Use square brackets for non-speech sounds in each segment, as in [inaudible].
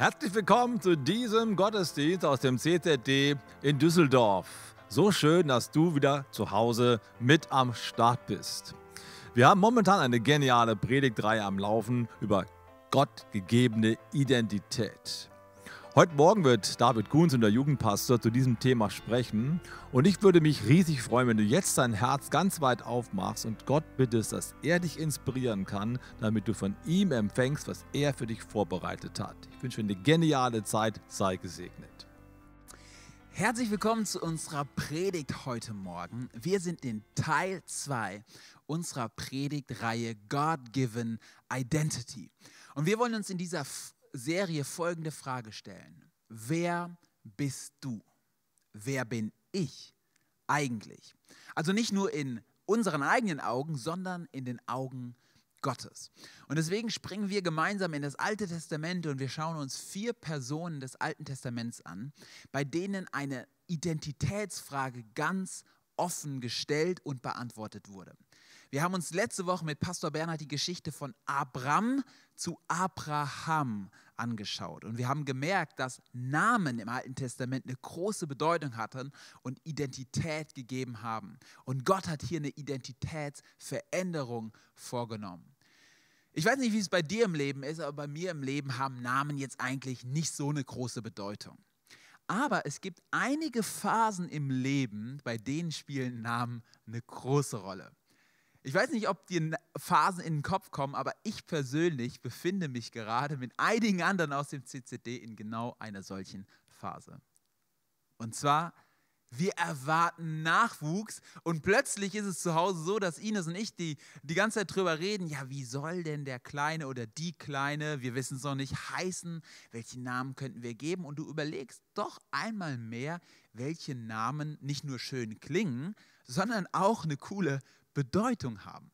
Herzlich willkommen zu diesem Gottesdienst aus dem CZD in Düsseldorf. So schön, dass du wieder zu Hause mit am Start bist. Wir haben momentan eine geniale Predigtreihe am Laufen über gottgegebene Identität. Heute Morgen wird David Kunz, unser Jugendpastor, zu diesem Thema sprechen. Und ich würde mich riesig freuen, wenn du jetzt dein Herz ganz weit aufmachst und Gott bittest, dass er dich inspirieren kann, damit du von ihm empfängst, was er für dich vorbereitet hat. Ich wünsche dir eine geniale Zeit. Sei gesegnet. Herzlich willkommen zu unserer Predigt heute Morgen. Wir sind in Teil 2 unserer Predigtreihe God-Given Identity. Und wir wollen uns in dieser Serie folgende Frage stellen. Wer bist du? Wer bin ich eigentlich? Also nicht nur in unseren eigenen Augen, sondern in den Augen Gottes. Und deswegen springen wir gemeinsam in das Alte Testament und wir schauen uns vier Personen des Alten Testaments an, bei denen eine Identitätsfrage ganz offen gestellt und beantwortet wurde. Wir haben uns letzte Woche mit Pastor Bernhard die Geschichte von Abram zu Abraham angeschaut. Und wir haben gemerkt, dass Namen im Alten Testament eine große Bedeutung hatten und Identität gegeben haben. Und Gott hat hier eine Identitätsveränderung vorgenommen. Ich weiß nicht, wie es bei dir im Leben ist, aber bei mir im Leben haben Namen jetzt eigentlich nicht so eine große Bedeutung. Aber es gibt einige Phasen im Leben, bei denen spielen Namen eine große Rolle. Ich weiß nicht, ob dir Phasen in den Kopf kommen, aber ich persönlich befinde mich gerade mit einigen anderen aus dem CCD in genau einer solchen Phase. Und zwar, wir erwarten Nachwuchs und plötzlich ist es zu Hause so, dass Ines und ich die, die ganze Zeit drüber reden, ja, wie soll denn der Kleine oder die Kleine, wir wissen es noch nicht, heißen, welchen Namen könnten wir geben und du überlegst doch einmal mehr, welche Namen nicht nur schön klingen, sondern auch eine coole Bedeutung haben.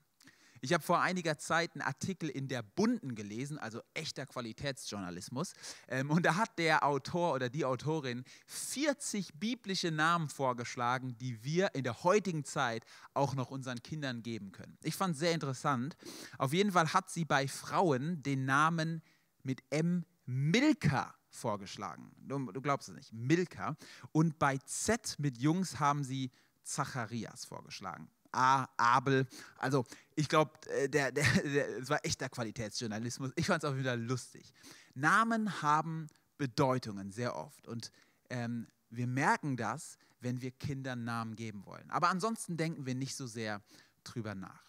Ich habe vor einiger Zeit einen Artikel in der Bunden gelesen, also echter Qualitätsjournalismus. Ähm, und da hat der Autor oder die Autorin 40 biblische Namen vorgeschlagen, die wir in der heutigen Zeit auch noch unseren Kindern geben können. Ich fand es sehr interessant. Auf jeden Fall hat sie bei Frauen den Namen mit M Milka vorgeschlagen. Du, du glaubst es nicht, Milka. Und bei Z mit Jungs haben sie Zacharias vorgeschlagen. A, Abel. Also ich glaube, äh, der, der, [laughs] der, es war echter Qualitätsjournalismus. Ich fand es auch wieder lustig. Namen haben Bedeutungen sehr oft und ähm, wir merken das, wenn wir Kindern Namen geben wollen. Aber ansonsten denken wir nicht so sehr drüber nach.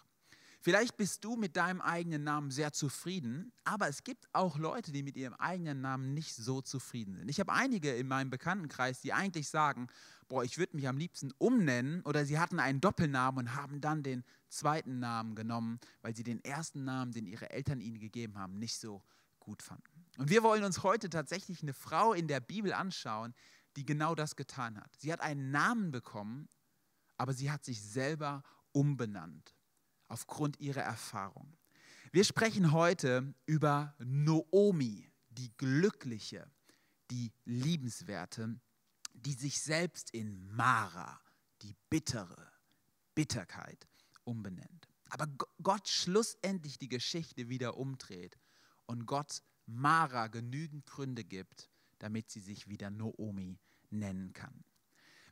Vielleicht bist du mit deinem eigenen Namen sehr zufrieden, aber es gibt auch Leute, die mit ihrem eigenen Namen nicht so zufrieden sind. Ich habe einige in meinem Bekanntenkreis, die eigentlich sagen, boah, ich würde mich am liebsten umnennen oder sie hatten einen Doppelnamen und haben dann den zweiten Namen genommen, weil sie den ersten Namen, den ihre Eltern ihnen gegeben haben, nicht so gut fanden. Und wir wollen uns heute tatsächlich eine Frau in der Bibel anschauen, die genau das getan hat. Sie hat einen Namen bekommen, aber sie hat sich selber umbenannt aufgrund ihrer Erfahrung. Wir sprechen heute über Noomi, die Glückliche, die Liebenswerte, die sich selbst in Mara, die bittere Bitterkeit, umbenennt. Aber Gott schlussendlich die Geschichte wieder umdreht und Gott Mara genügend Gründe gibt, damit sie sich wieder Noomi nennen kann.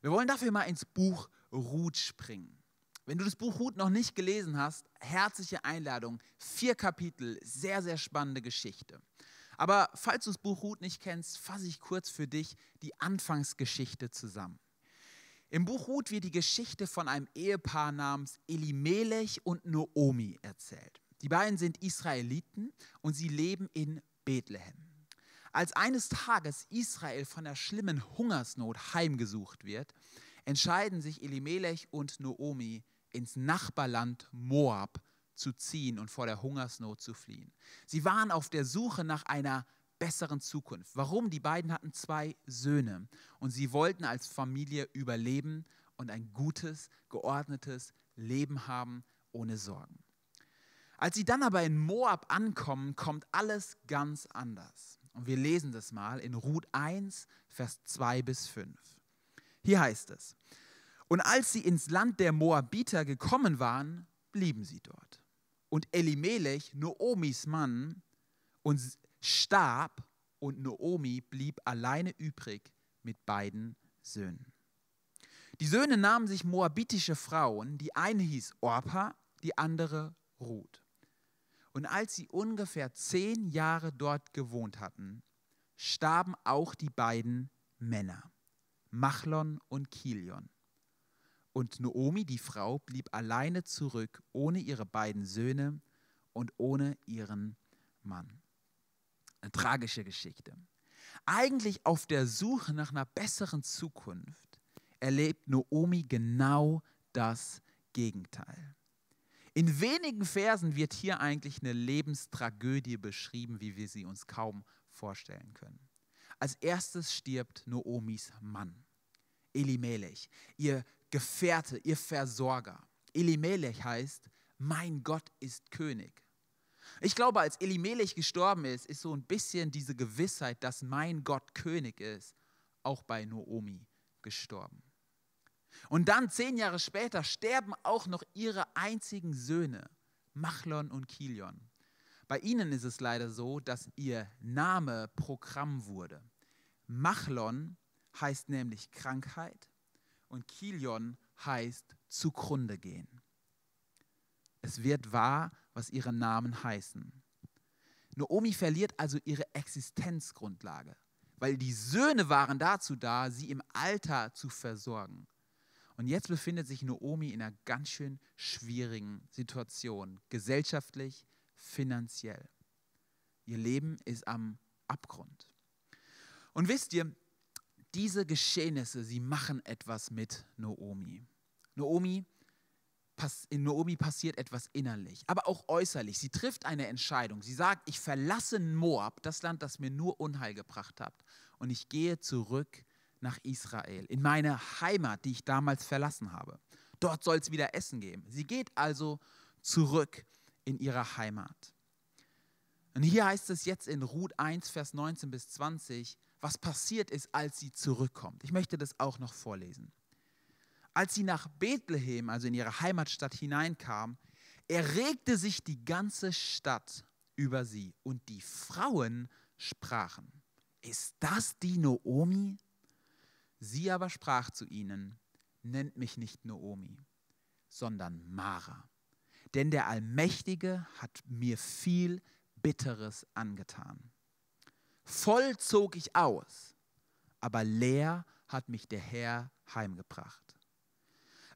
Wir wollen dafür mal ins Buch Ruth springen. Wenn du das Buch Ruth noch nicht gelesen hast, herzliche Einladung. Vier Kapitel, sehr, sehr spannende Geschichte. Aber falls du das Buch Ruth nicht kennst, fasse ich kurz für dich die Anfangsgeschichte zusammen. Im Buch Ruth wird die Geschichte von einem Ehepaar namens Elimelech und Noomi erzählt. Die beiden sind Israeliten und sie leben in Bethlehem. Als eines Tages Israel von der schlimmen Hungersnot heimgesucht wird, entscheiden sich Elimelech und Noomi ins Nachbarland Moab zu ziehen und vor der Hungersnot zu fliehen. Sie waren auf der Suche nach einer besseren Zukunft. Warum? Die beiden hatten zwei Söhne und sie wollten als Familie überleben und ein gutes, geordnetes Leben haben ohne Sorgen. Als sie dann aber in Moab ankommen, kommt alles ganz anders. Und wir lesen das mal in Ruth 1, Vers 2 bis 5. Hier heißt es, und als sie ins Land der Moabiter gekommen waren, blieben sie dort. Und Elimelech, Noomis Mann, und starb und Noomi blieb alleine übrig mit beiden Söhnen. Die Söhne nahmen sich moabitische Frauen, die eine hieß Orpa, die andere Ruth. Und als sie ungefähr zehn Jahre dort gewohnt hatten, starben auch die beiden Männer, Machlon und Kilion. Und Noomi, die Frau, blieb alleine zurück, ohne ihre beiden Söhne und ohne ihren Mann. Eine tragische Geschichte. Eigentlich auf der Suche nach einer besseren Zukunft erlebt Noomi genau das Gegenteil. In wenigen Versen wird hier eigentlich eine Lebenstragödie beschrieben, wie wir sie uns kaum vorstellen können. Als erstes stirbt Noomis Mann, Elimelech, ihr Gefährte, ihr Versorger. Elimelech heißt, mein Gott ist König. Ich glaube, als Elimelech gestorben ist, ist so ein bisschen diese Gewissheit, dass mein Gott König ist, auch bei Noomi gestorben. Und dann, zehn Jahre später, sterben auch noch ihre einzigen Söhne, Machlon und Kilion. Bei ihnen ist es leider so, dass ihr Name Programm wurde. Machlon heißt nämlich Krankheit und Kilion heißt zugrunde gehen. Es wird wahr, was ihre Namen heißen. Naomi verliert also ihre Existenzgrundlage, weil die Söhne waren dazu da, sie im Alter zu versorgen. Und jetzt befindet sich Naomi in einer ganz schön schwierigen Situation, gesellschaftlich, finanziell. Ihr Leben ist am Abgrund. Und wisst ihr, diese Geschehnisse, sie machen etwas mit Naomi. Naomi in Naomi passiert etwas innerlich, aber auch äußerlich. Sie trifft eine Entscheidung. Sie sagt, ich verlasse Moab, das Land, das mir nur Unheil gebracht hat, und ich gehe zurück nach Israel, in meine Heimat, die ich damals verlassen habe. Dort soll es wieder Essen geben. Sie geht also zurück in ihre Heimat. Und hier heißt es jetzt in Ruth 1, Vers 19 bis 20, was passiert ist, als sie zurückkommt. Ich möchte das auch noch vorlesen. Als sie nach Bethlehem, also in ihre Heimatstadt hineinkam, erregte sich die ganze Stadt über sie und die Frauen sprachen, ist das die Noomi? Sie aber sprach zu ihnen, nennt mich nicht Noomi, sondern Mara, denn der Allmächtige hat mir viel Bitteres angetan. Voll zog ich aus, aber leer hat mich der Herr heimgebracht.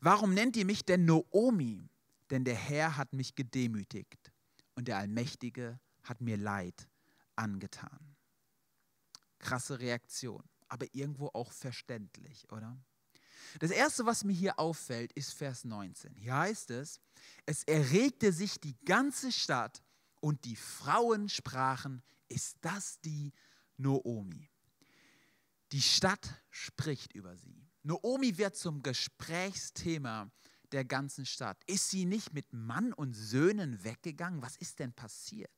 Warum nennt ihr mich denn Noomi? Denn der Herr hat mich gedemütigt und der Allmächtige hat mir Leid angetan. Krasse Reaktion, aber irgendwo auch verständlich, oder? Das erste, was mir hier auffällt, ist Vers 19. Hier heißt es, es erregte sich die ganze Stadt und die Frauen sprachen, ist das die Noomi? Die Stadt spricht über sie. Noomi wird zum Gesprächsthema der ganzen Stadt. Ist sie nicht mit Mann und Söhnen weggegangen? Was ist denn passiert?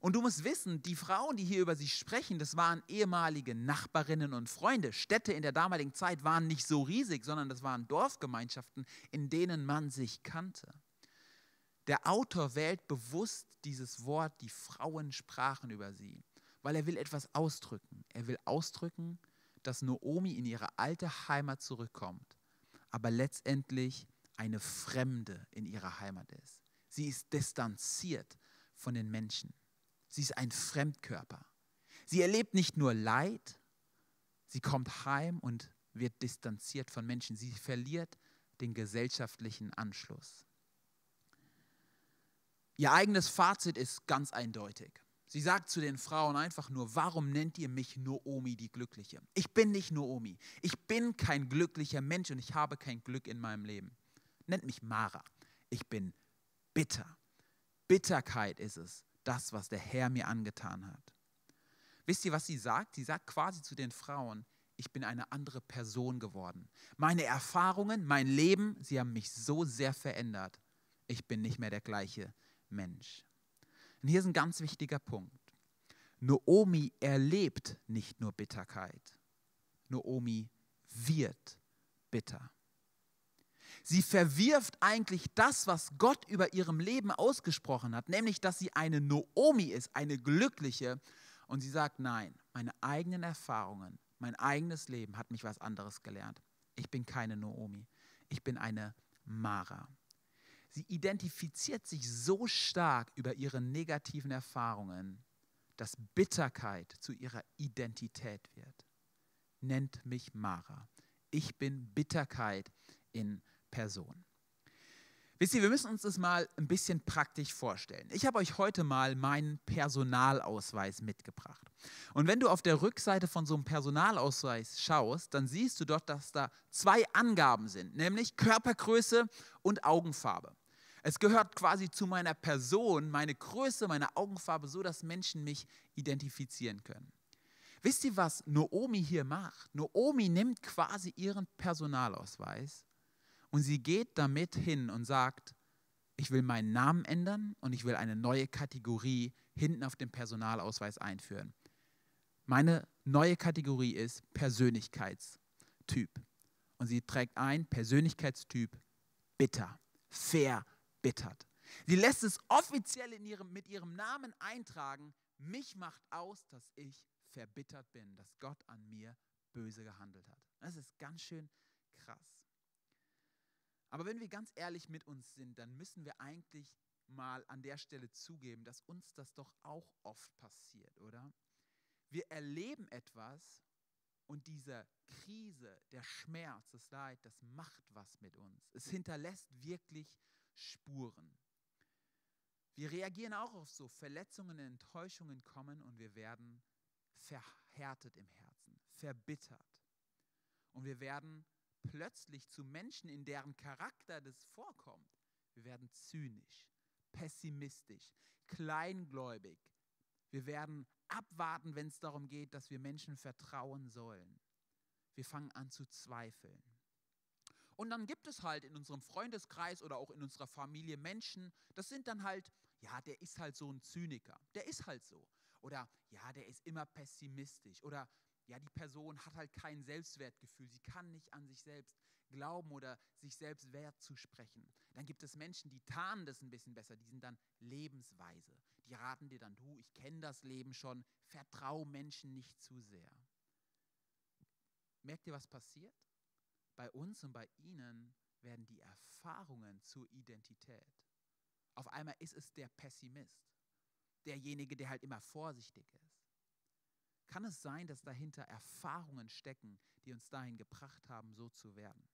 Und du musst wissen, die Frauen, die hier über sie sprechen, das waren ehemalige Nachbarinnen und Freunde. Städte in der damaligen Zeit waren nicht so riesig, sondern das waren Dorfgemeinschaften, in denen man sich kannte. Der Autor wählt bewusst dieses Wort, die Frauen sprachen über sie, weil er will etwas ausdrücken. Er will ausdrücken, dass Noomi in ihre alte Heimat zurückkommt, aber letztendlich eine Fremde in ihrer Heimat ist. Sie ist distanziert von den Menschen. Sie ist ein Fremdkörper. Sie erlebt nicht nur Leid, sie kommt heim und wird distanziert von Menschen. Sie verliert den gesellschaftlichen Anschluss. Ihr eigenes Fazit ist ganz eindeutig. Sie sagt zu den Frauen einfach nur, warum nennt ihr mich Noomi die Glückliche? Ich bin nicht Noomi. Ich bin kein glücklicher Mensch und ich habe kein Glück in meinem Leben. Nennt mich Mara. Ich bin bitter. Bitterkeit ist es, das, was der Herr mir angetan hat. Wisst ihr, was sie sagt? Sie sagt quasi zu den Frauen, ich bin eine andere Person geworden. Meine Erfahrungen, mein Leben, sie haben mich so sehr verändert. Ich bin nicht mehr der gleiche Mensch. Und hier ist ein ganz wichtiger Punkt. Noomi erlebt nicht nur Bitterkeit. Noomi wird bitter. Sie verwirft eigentlich das, was Gott über ihrem Leben ausgesprochen hat, nämlich dass sie eine Noomi ist, eine glückliche. Und sie sagt, nein, meine eigenen Erfahrungen, mein eigenes Leben hat mich was anderes gelernt. Ich bin keine Noomi, ich bin eine Mara. Sie identifiziert sich so stark über ihre negativen Erfahrungen, dass Bitterkeit zu ihrer Identität wird. Nennt mich Mara. Ich bin Bitterkeit in Person. Wisst ihr, wir müssen uns das mal ein bisschen praktisch vorstellen. Ich habe euch heute mal meinen Personalausweis mitgebracht. Und wenn du auf der Rückseite von so einem Personalausweis schaust, dann siehst du dort, dass da zwei Angaben sind, nämlich Körpergröße und Augenfarbe. Es gehört quasi zu meiner Person, meine Größe, meine Augenfarbe, so dass Menschen mich identifizieren können. Wisst ihr, was Noomi hier macht? Noomi nimmt quasi ihren Personalausweis und sie geht damit hin und sagt, ich will meinen Namen ändern und ich will eine neue Kategorie hinten auf dem Personalausweis einführen. Meine neue Kategorie ist Persönlichkeitstyp. Und sie trägt ein Persönlichkeitstyp bitter, verbittert. Sie lässt es offiziell ihrem, mit ihrem Namen eintragen, mich macht aus, dass ich verbittert bin, dass Gott an mir böse gehandelt hat. Das ist ganz schön krass. Aber wenn wir ganz ehrlich mit uns sind, dann müssen wir eigentlich mal an der Stelle zugeben, dass uns das doch auch oft passiert, oder? Wir erleben etwas und diese Krise, der Schmerz, das Leid, das macht was mit uns. Es hinterlässt wirklich Spuren. Wir reagieren auch auf so Verletzungen, Enttäuschungen kommen und wir werden verhärtet im Herzen, verbittert. Und wir werden plötzlich zu Menschen, in deren Charakter das vorkommt. Wir werden zynisch, pessimistisch, kleingläubig. Wir werden abwarten, wenn es darum geht, dass wir Menschen vertrauen sollen. Wir fangen an zu zweifeln. Und dann gibt es halt in unserem Freundeskreis oder auch in unserer Familie Menschen, das sind dann halt, ja, der ist halt so ein Zyniker. Der ist halt so. Oder ja, der ist immer pessimistisch. Oder ja, die Person hat halt kein Selbstwertgefühl. Sie kann nicht an sich selbst glauben oder sich selbst Wert zusprechen. Dann gibt es Menschen, die tarnen das ein bisschen besser. Die sind dann lebensweise. Die raten dir dann, du, ich kenne das Leben schon. Vertrau Menschen nicht zu sehr. Merkt ihr, was passiert? Bei uns und bei ihnen werden die Erfahrungen zur Identität. Auf einmal ist es der Pessimist, derjenige, der halt immer vorsichtig ist. Kann es sein, dass dahinter Erfahrungen stecken, die uns dahin gebracht haben, so zu werden?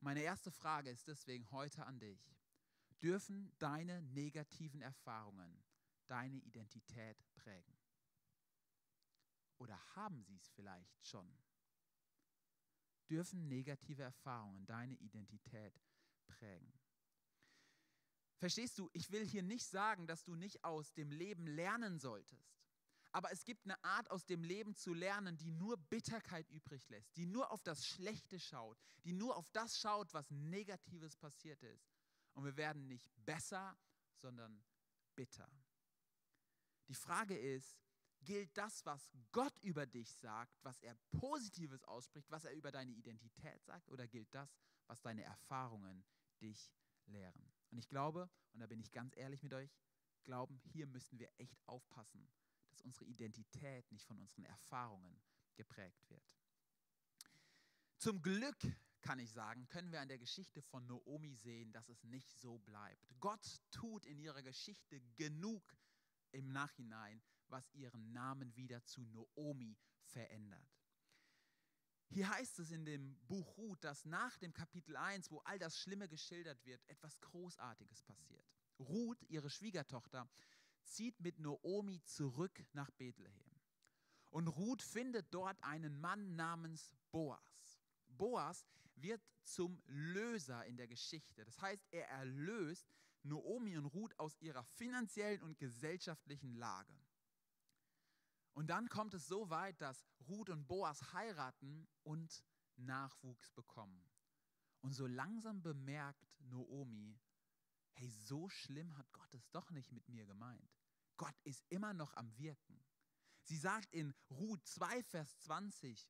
Meine erste Frage ist deswegen heute an dich. Dürfen deine negativen Erfahrungen deine Identität prägen? Oder haben sie es vielleicht schon? Dürfen negative Erfahrungen deine Identität prägen? Verstehst du, ich will hier nicht sagen, dass du nicht aus dem Leben lernen solltest. Aber es gibt eine Art aus dem Leben zu lernen, die nur Bitterkeit übrig lässt, die nur auf das Schlechte schaut, die nur auf das schaut, was Negatives passiert ist. Und wir werden nicht besser, sondern bitter. Die Frage ist, gilt das, was Gott über dich sagt, was er Positives ausspricht, was er über deine Identität sagt, oder gilt das, was deine Erfahrungen dich lehren? Und ich glaube, und da bin ich ganz ehrlich mit euch, glauben, hier müssen wir echt aufpassen, dass unsere Identität nicht von unseren Erfahrungen geprägt wird. Zum Glück kann ich sagen, können wir an der Geschichte von Noomi sehen, dass es nicht so bleibt. Gott tut in ihrer Geschichte genug im Nachhinein, was ihren Namen wieder zu Noomi verändert. Hier heißt es in dem Buch Ruth, dass nach dem Kapitel 1, wo all das Schlimme geschildert wird, etwas Großartiges passiert. Ruth, ihre Schwiegertochter, zieht mit Noomi zurück nach Bethlehem. Und Ruth findet dort einen Mann namens Boas. Boas wird zum Löser in der Geschichte. Das heißt, er erlöst Noomi und Ruth aus ihrer finanziellen und gesellschaftlichen Lage. Und dann kommt es so weit, dass Ruth und Boas heiraten und Nachwuchs bekommen. Und so langsam bemerkt Noomi, hey, so schlimm hat Gott es doch nicht mit mir gemeint. Gott ist immer noch am Wirken. Sie sagt in Ruth 2, Vers 20,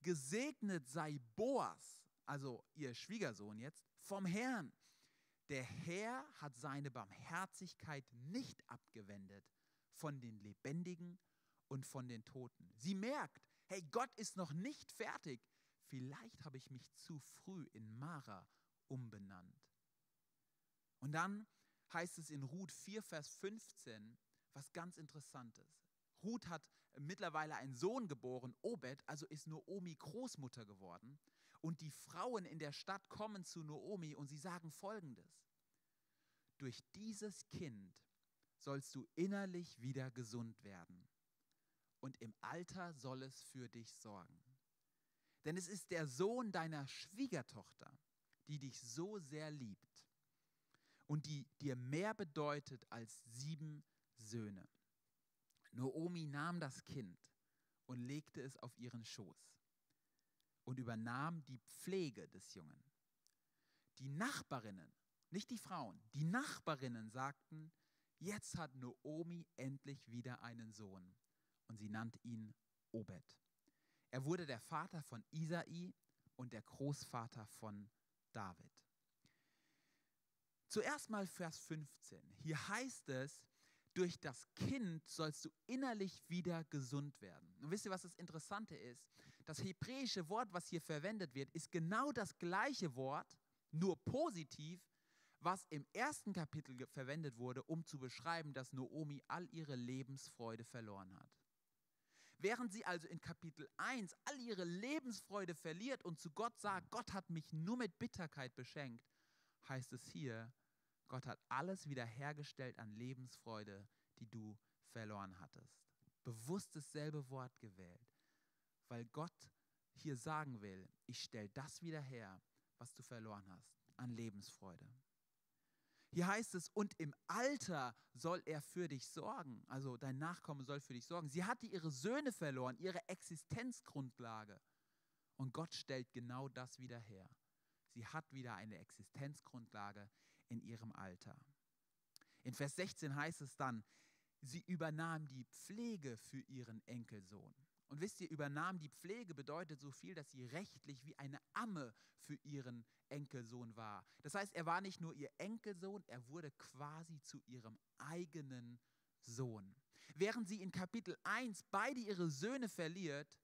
gesegnet sei Boas, also ihr Schwiegersohn jetzt, vom Herrn. Der Herr hat seine Barmherzigkeit nicht abgewendet von den Lebendigen und von den Toten. Sie merkt, hey, Gott ist noch nicht fertig. Vielleicht habe ich mich zu früh in Mara umbenannt. Und dann heißt es in Ruth 4, Vers 15, was ganz Interessantes. Ruth hat mittlerweile einen Sohn geboren, Obed, also ist Noomi Großmutter geworden. Und die Frauen in der Stadt kommen zu Noomi und sie sagen folgendes. Durch dieses Kind sollst du innerlich wieder gesund werden. Und im Alter soll es für dich sorgen. Denn es ist der Sohn deiner Schwiegertochter, die dich so sehr liebt und die dir mehr bedeutet als sieben Söhne. Noomi nahm das Kind und legte es auf ihren Schoß und übernahm die Pflege des Jungen. Die Nachbarinnen, nicht die Frauen, die Nachbarinnen sagten, jetzt hat Noomi endlich wieder einen Sohn und sie nannte ihn Obed. Er wurde der Vater von Isai und der Großvater von David. Zuerst mal Vers 15. Hier heißt es, durch das Kind sollst du innerlich wieder gesund werden. Und wisst ihr, was das Interessante ist? Das hebräische Wort, was hier verwendet wird, ist genau das gleiche Wort, nur positiv, was im ersten Kapitel verwendet wurde, um zu beschreiben, dass Noomi all ihre Lebensfreude verloren hat. Während sie also in Kapitel 1 all ihre Lebensfreude verliert und zu Gott sagt, Gott hat mich nur mit Bitterkeit beschenkt, heißt es hier, Gott hat alles wiederhergestellt an Lebensfreude, die du verloren hattest. Bewusst dasselbe Wort gewählt, weil Gott hier sagen will, ich stelle das wieder her, was du verloren hast, an Lebensfreude. Hier heißt es, und im Alter soll er für dich sorgen. Also dein Nachkommen soll für dich sorgen. Sie hatte ihre Söhne verloren, ihre Existenzgrundlage. Und Gott stellt genau das wieder her. Sie hat wieder eine Existenzgrundlage in ihrem Alter. In Vers 16 heißt es dann, sie übernahm die Pflege für ihren Enkelsohn. Und wisst ihr, übernahm die Pflege bedeutet so viel, dass sie rechtlich wie eine Amme für ihren Enkelsohn war. Das heißt, er war nicht nur ihr Enkelsohn, er wurde quasi zu ihrem eigenen Sohn. Während sie in Kapitel 1 beide ihre Söhne verliert,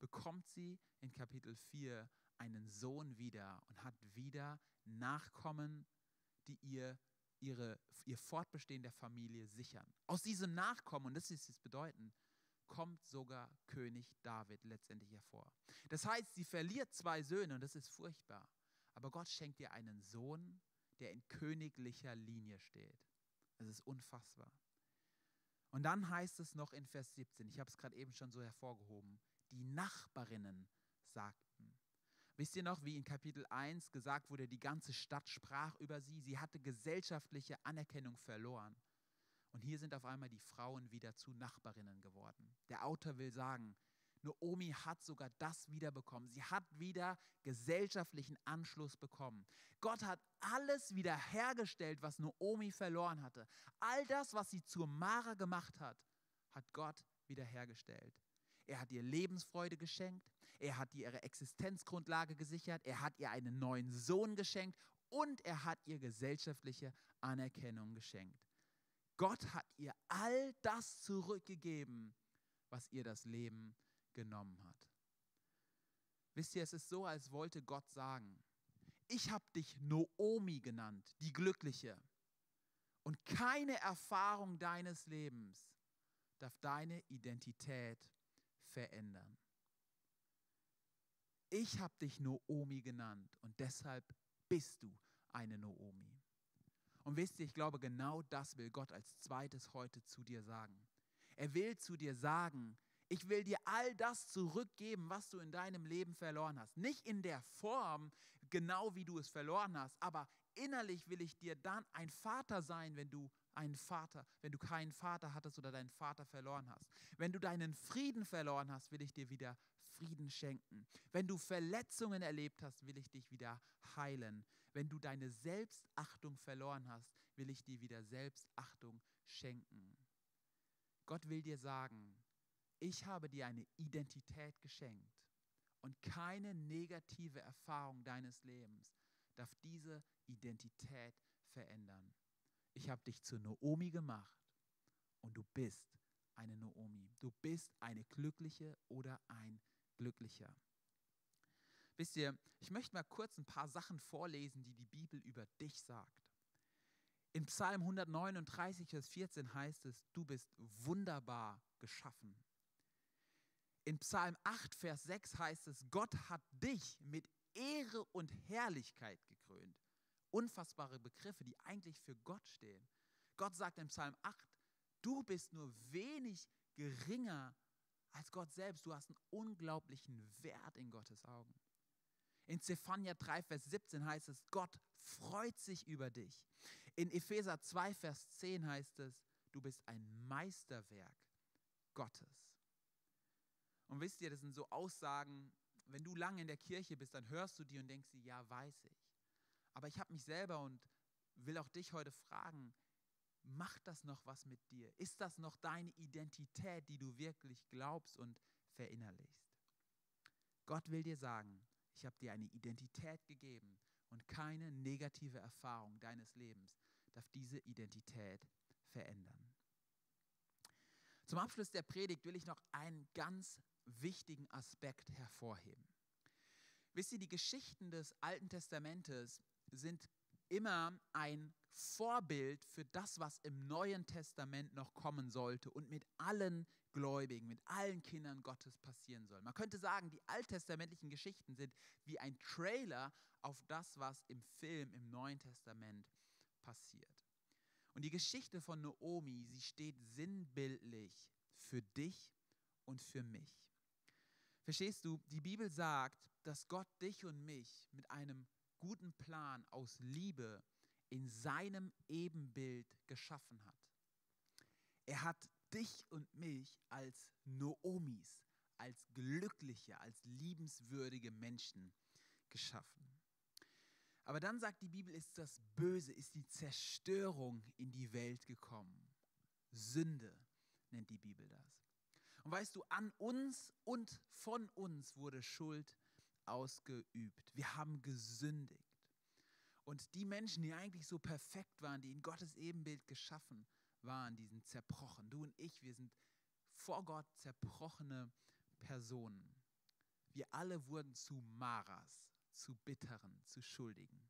bekommt sie in Kapitel 4 einen Sohn wieder und hat wieder Nachkommen, die ihr ihre, ihr Fortbestehen der Familie sichern. Aus diesem Nachkommen, und das ist es bedeuten, kommt sogar König David letztendlich hervor. Das heißt, sie verliert zwei Söhne und das ist furchtbar. Aber Gott schenkt ihr einen Sohn, der in königlicher Linie steht. Es ist unfassbar. Und dann heißt es noch in Vers 17, ich habe es gerade eben schon so hervorgehoben, die Nachbarinnen sagten, Wisst ihr noch, wie in Kapitel 1 gesagt wurde, die ganze Stadt sprach über sie, sie hatte gesellschaftliche Anerkennung verloren. Und hier sind auf einmal die Frauen wieder zu Nachbarinnen geworden. Der Autor will sagen, Naomi hat sogar das wiederbekommen. Sie hat wieder gesellschaftlichen Anschluss bekommen. Gott hat alles wiederhergestellt, was Naomi verloren hatte. All das, was sie zur Mara gemacht hat, hat Gott wiederhergestellt. Er hat ihr Lebensfreude geschenkt, er hat ihr ihre Existenzgrundlage gesichert, er hat ihr einen neuen Sohn geschenkt und er hat ihr gesellschaftliche Anerkennung geschenkt. Gott hat ihr all das zurückgegeben, was ihr das Leben genommen hat. Wisst ihr, es ist so, als wollte Gott sagen, ich habe dich Noomi genannt, die Glückliche. Und keine Erfahrung deines Lebens darf deine Identität verändern. Ich habe dich Noomi genannt und deshalb bist du eine Noomi. Und wisst ihr, ich glaube, genau das will Gott als zweites heute zu dir sagen. Er will zu dir sagen, ich will dir all das zurückgeben, was du in deinem Leben verloren hast. Nicht in der Form, genau wie du es verloren hast, aber innerlich will ich dir dann ein Vater sein, wenn du einen Vater, wenn du keinen Vater hattest oder deinen Vater verloren hast. Wenn du deinen Frieden verloren hast, will ich dir wieder Frieden schenken. Wenn du Verletzungen erlebt hast, will ich dich wieder heilen. Wenn du deine Selbstachtung verloren hast, will ich dir wieder Selbstachtung schenken. Gott will dir sagen, ich habe dir eine Identität geschenkt und keine negative Erfahrung deines Lebens darf diese Identität verändern ich habe dich zu Noomi gemacht und du bist eine Naomi. Du bist eine glückliche oder ein glücklicher. Wisst ihr, ich möchte mal kurz ein paar Sachen vorlesen, die die Bibel über dich sagt. In Psalm 139, Vers 14 heißt es, du bist wunderbar geschaffen. In Psalm 8, Vers 6 heißt es, Gott hat dich mit Ehre und Herrlichkeit gekrönt. Unfassbare Begriffe, die eigentlich für Gott stehen. Gott sagt in Psalm 8, du bist nur wenig geringer als Gott selbst. Du hast einen unglaublichen Wert in Gottes Augen. In Zephania 3, Vers 17 heißt es, Gott freut sich über dich. In Epheser 2, Vers 10 heißt es, du bist ein Meisterwerk Gottes. Und wisst ihr, das sind so Aussagen, wenn du lange in der Kirche bist, dann hörst du die und denkst dir, ja, weiß ich. Aber ich habe mich selber und will auch dich heute fragen, macht das noch was mit dir? Ist das noch deine Identität, die du wirklich glaubst und verinnerlichst? Gott will dir sagen, ich habe dir eine Identität gegeben und keine negative Erfahrung deines Lebens darf diese Identität verändern. Zum Abschluss der Predigt will ich noch einen ganz wichtigen Aspekt hervorheben. Wisst ihr, die Geschichten des Alten Testamentes sind immer ein Vorbild für das, was im Neuen Testament noch kommen sollte und mit allen Gläubigen, mit allen Kindern Gottes passieren soll. Man könnte sagen, die alttestamentlichen Geschichten sind wie ein Trailer auf das, was im Film im Neuen Testament passiert. Und die Geschichte von Naomi, sie steht sinnbildlich für dich und für mich. Verstehst du, die Bibel sagt, dass Gott dich und mich mit einem guten Plan aus Liebe in seinem Ebenbild geschaffen hat. Er hat dich und mich als Noomis, als glückliche, als liebenswürdige Menschen geschaffen. Aber dann sagt die Bibel, ist das Böse, ist die Zerstörung in die Welt gekommen. Sünde nennt die Bibel das. Und weißt du, an uns und von uns wurde Schuld ausgeübt. Wir haben gesündigt. Und die Menschen, die eigentlich so perfekt waren, die in Gottes Ebenbild geschaffen waren, die sind zerbrochen. Du und ich, wir sind vor Gott zerbrochene Personen. Wir alle wurden zu Maras, zu Bitteren, zu Schuldigen.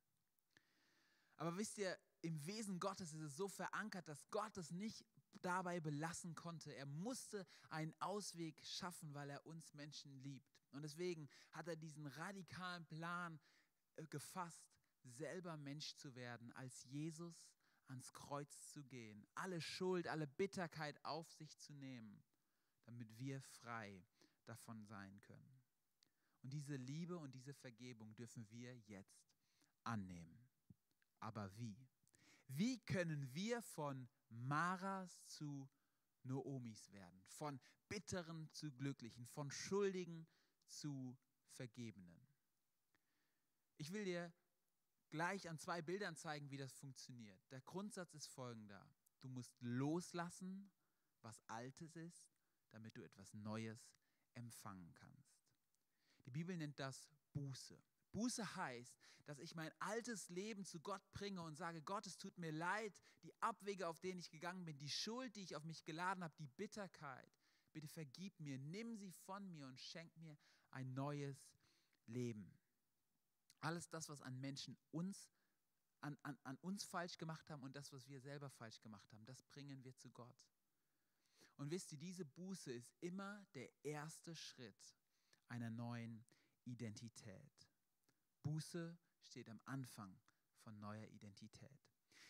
Aber wisst ihr, im Wesen Gottes ist es so verankert, dass Gott es nicht dabei belassen konnte. Er musste einen Ausweg schaffen, weil er uns Menschen liebt. Und deswegen hat er diesen radikalen Plan äh, gefasst, selber Mensch zu werden, als Jesus ans Kreuz zu gehen, alle Schuld, alle Bitterkeit auf sich zu nehmen, damit wir frei davon sein können. Und diese Liebe und diese Vergebung dürfen wir jetzt annehmen. Aber wie? Wie können wir von Maras zu Noomis werden, von Bitteren zu Glücklichen, von Schuldigen zu Vergebenen? Ich will dir gleich an zwei Bildern zeigen, wie das funktioniert. Der Grundsatz ist folgender. Du musst loslassen, was Altes ist, damit du etwas Neues empfangen kannst. Die Bibel nennt das Buße. Buße heißt, dass ich mein altes Leben zu Gott bringe und sage, Gott, es tut mir leid, die Abwege, auf denen ich gegangen bin, die Schuld, die ich auf mich geladen habe, die Bitterkeit. Bitte vergib mir, nimm sie von mir und schenk mir ein neues Leben. Alles das, was an Menschen uns, an, an, an uns falsch gemacht haben und das, was wir selber falsch gemacht haben, das bringen wir zu Gott. Und wisst ihr, diese Buße ist immer der erste Schritt einer neuen Identität. Buße steht am Anfang von neuer Identität.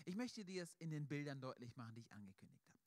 Ich möchte dir das in den Bildern deutlich machen, die ich angekündigt habe.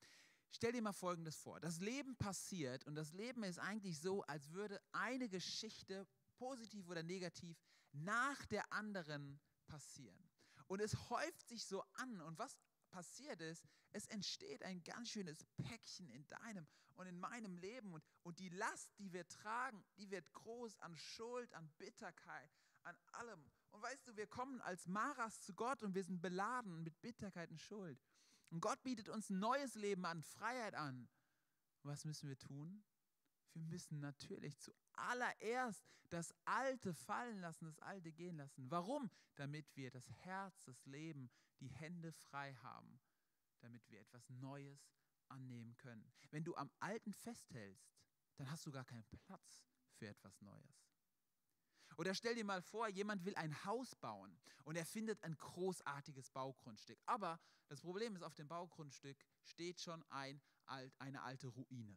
Stell dir mal Folgendes vor. Das Leben passiert und das Leben ist eigentlich so, als würde eine Geschichte, positiv oder negativ, nach der anderen passieren. Und es häuft sich so an. Und was passiert ist, es entsteht ein ganz schönes Päckchen in deinem und in meinem Leben. Und, und die Last, die wir tragen, die wird groß an Schuld, an Bitterkeit, an allem. Und weißt du, wir kommen als Maras zu Gott und wir sind beladen mit Bitterkeit und Schuld. Und Gott bietet uns ein neues Leben an, Freiheit an. Was müssen wir tun? Wir müssen natürlich zuallererst das Alte fallen lassen, das Alte gehen lassen. Warum? Damit wir das Herz, das Leben, die Hände frei haben, damit wir etwas Neues annehmen können. Wenn du am Alten festhältst, dann hast du gar keinen Platz für etwas Neues. Oder stell dir mal vor, jemand will ein Haus bauen und er findet ein großartiges Baugrundstück. Aber das Problem ist, auf dem Baugrundstück steht schon ein, eine alte Ruine.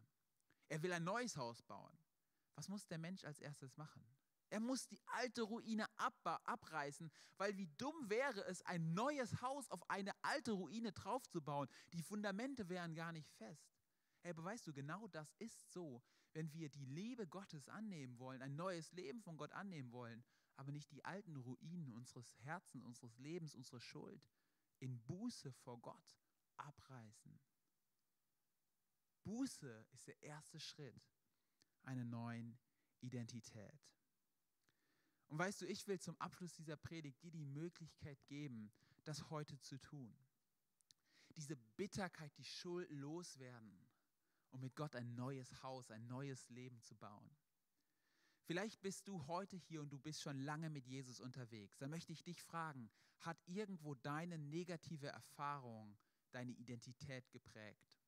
Er will ein neues Haus bauen. Was muss der Mensch als erstes machen? Er muss die alte Ruine abreißen, weil wie dumm wäre es, ein neues Haus auf eine alte Ruine draufzubauen. Die Fundamente wären gar nicht fest. Hey, beweist du, genau das ist so, wenn wir die Liebe Gottes annehmen wollen, ein neues Leben von Gott annehmen wollen, aber nicht die alten Ruinen unseres Herzens, unseres Lebens, unsere Schuld in Buße vor Gott abreißen. Buße ist der erste Schritt einer neuen Identität. Und weißt du, ich will zum Abschluss dieser Predigt dir die Möglichkeit geben, das heute zu tun. Diese Bitterkeit, die Schuld loswerden und mit Gott ein neues Haus, ein neues Leben zu bauen. Vielleicht bist du heute hier und du bist schon lange mit Jesus unterwegs. Dann möchte ich dich fragen, hat irgendwo deine negative Erfahrung deine Identität geprägt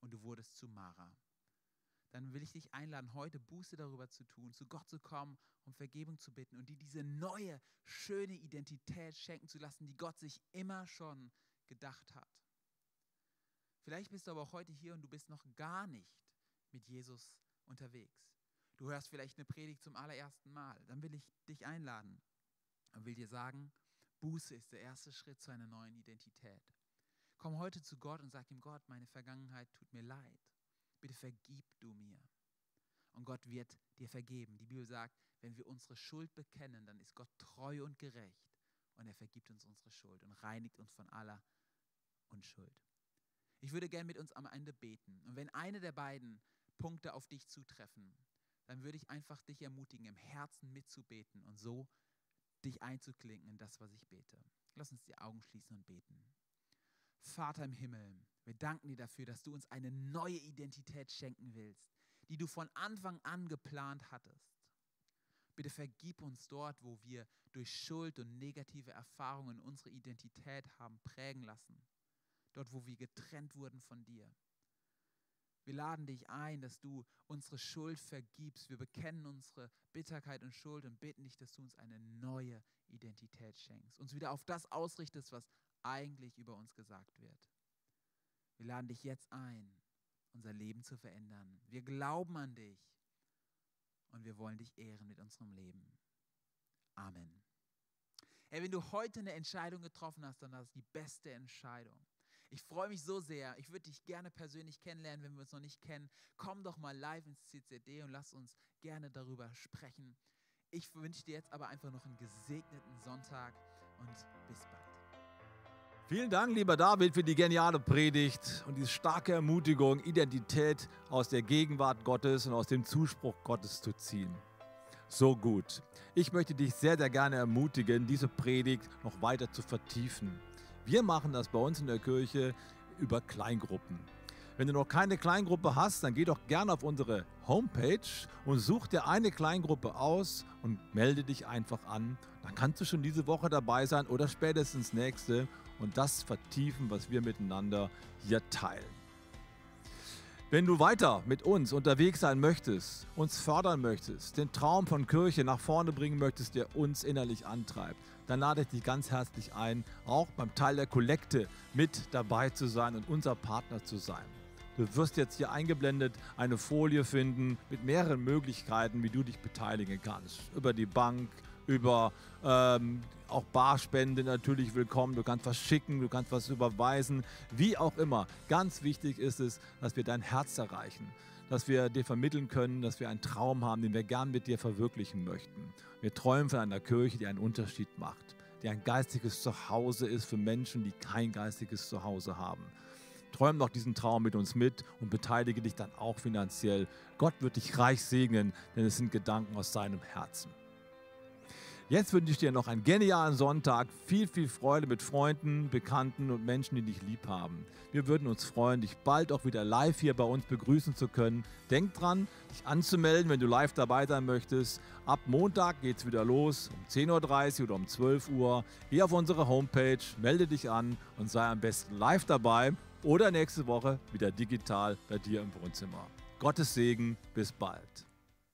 und du wurdest zu Mara? Dann will ich dich einladen, heute Buße darüber zu tun, zu Gott zu kommen, um Vergebung zu bitten und dir diese neue, schöne Identität schenken zu lassen, die Gott sich immer schon gedacht hat. Vielleicht bist du aber auch heute hier und du bist noch gar nicht mit Jesus unterwegs. Du hörst vielleicht eine Predigt zum allerersten Mal. Dann will ich dich einladen und will dir sagen, Buße ist der erste Schritt zu einer neuen Identität. Komm heute zu Gott und sag ihm, Gott, meine Vergangenheit tut mir leid. Bitte vergib du mir. Und Gott wird dir vergeben. Die Bibel sagt, wenn wir unsere Schuld bekennen, dann ist Gott treu und gerecht und er vergibt uns unsere Schuld und reinigt uns von aller Unschuld. Ich würde gerne mit uns am Ende beten. Und wenn eine der beiden Punkte auf dich zutreffen, dann würde ich einfach dich ermutigen, im Herzen mitzubeten und so dich einzuklinken in das, was ich bete. Lass uns die Augen schließen und beten. Vater im Himmel, wir danken dir dafür, dass du uns eine neue Identität schenken willst, die du von Anfang an geplant hattest. Bitte vergib uns dort, wo wir durch Schuld und negative Erfahrungen unsere Identität haben prägen lassen dort wo wir getrennt wurden von dir. Wir laden dich ein, dass du unsere Schuld vergibst. Wir bekennen unsere Bitterkeit und Schuld und bitten dich, dass du uns eine neue Identität schenkst. Uns wieder auf das ausrichtest, was eigentlich über uns gesagt wird. Wir laden dich jetzt ein, unser Leben zu verändern. Wir glauben an dich und wir wollen dich ehren mit unserem Leben. Amen. Hey, wenn du heute eine Entscheidung getroffen hast, dann ist das die beste Entscheidung. Ich freue mich so sehr. Ich würde dich gerne persönlich kennenlernen, wenn wir uns noch nicht kennen. Komm doch mal live ins CCD und lass uns gerne darüber sprechen. Ich wünsche dir jetzt aber einfach noch einen gesegneten Sonntag und bis bald. Vielen Dank, lieber David, für die geniale Predigt und diese starke Ermutigung, Identität aus der Gegenwart Gottes und aus dem Zuspruch Gottes zu ziehen. So gut. Ich möchte dich sehr, sehr gerne ermutigen, diese Predigt noch weiter zu vertiefen. Wir machen das bei uns in der Kirche über Kleingruppen. Wenn du noch keine Kleingruppe hast, dann geh doch gerne auf unsere Homepage und such dir eine Kleingruppe aus und melde dich einfach an. Dann kannst du schon diese Woche dabei sein oder spätestens nächste und das vertiefen, was wir miteinander hier teilen. Wenn du weiter mit uns unterwegs sein möchtest, uns fördern möchtest, den Traum von Kirche nach vorne bringen möchtest, der uns innerlich antreibt, dann lade ich dich ganz herzlich ein, auch beim Teil der Kollekte mit dabei zu sein und unser Partner zu sein. Du wirst jetzt hier eingeblendet eine Folie finden mit mehreren Möglichkeiten, wie du dich beteiligen kannst. Über die Bank, über ähm, auch Barspende natürlich willkommen. Du kannst was schicken, du kannst was überweisen, wie auch immer. Ganz wichtig ist es, dass wir dein Herz erreichen, dass wir dir vermitteln können, dass wir einen Traum haben, den wir gern mit dir verwirklichen möchten. Wir träumen von einer Kirche, die einen Unterschied macht, die ein geistiges Zuhause ist für Menschen, die kein geistiges Zuhause haben. Träum doch diesen Traum mit uns mit und beteilige dich dann auch finanziell. Gott wird dich reich segnen, denn es sind Gedanken aus seinem Herzen. Jetzt wünsche ich dir noch einen genialen Sonntag, viel, viel Freude mit Freunden, Bekannten und Menschen, die dich lieb haben. Wir würden uns freuen, dich bald auch wieder live hier bei uns begrüßen zu können. Denk dran, dich anzumelden, wenn du live dabei sein möchtest. Ab Montag geht es wieder los, um 10.30 Uhr oder um 12 Uhr. Geh auf unsere Homepage, melde dich an und sei am besten live dabei oder nächste Woche wieder digital bei dir im Wohnzimmer. Gottes Segen, bis bald.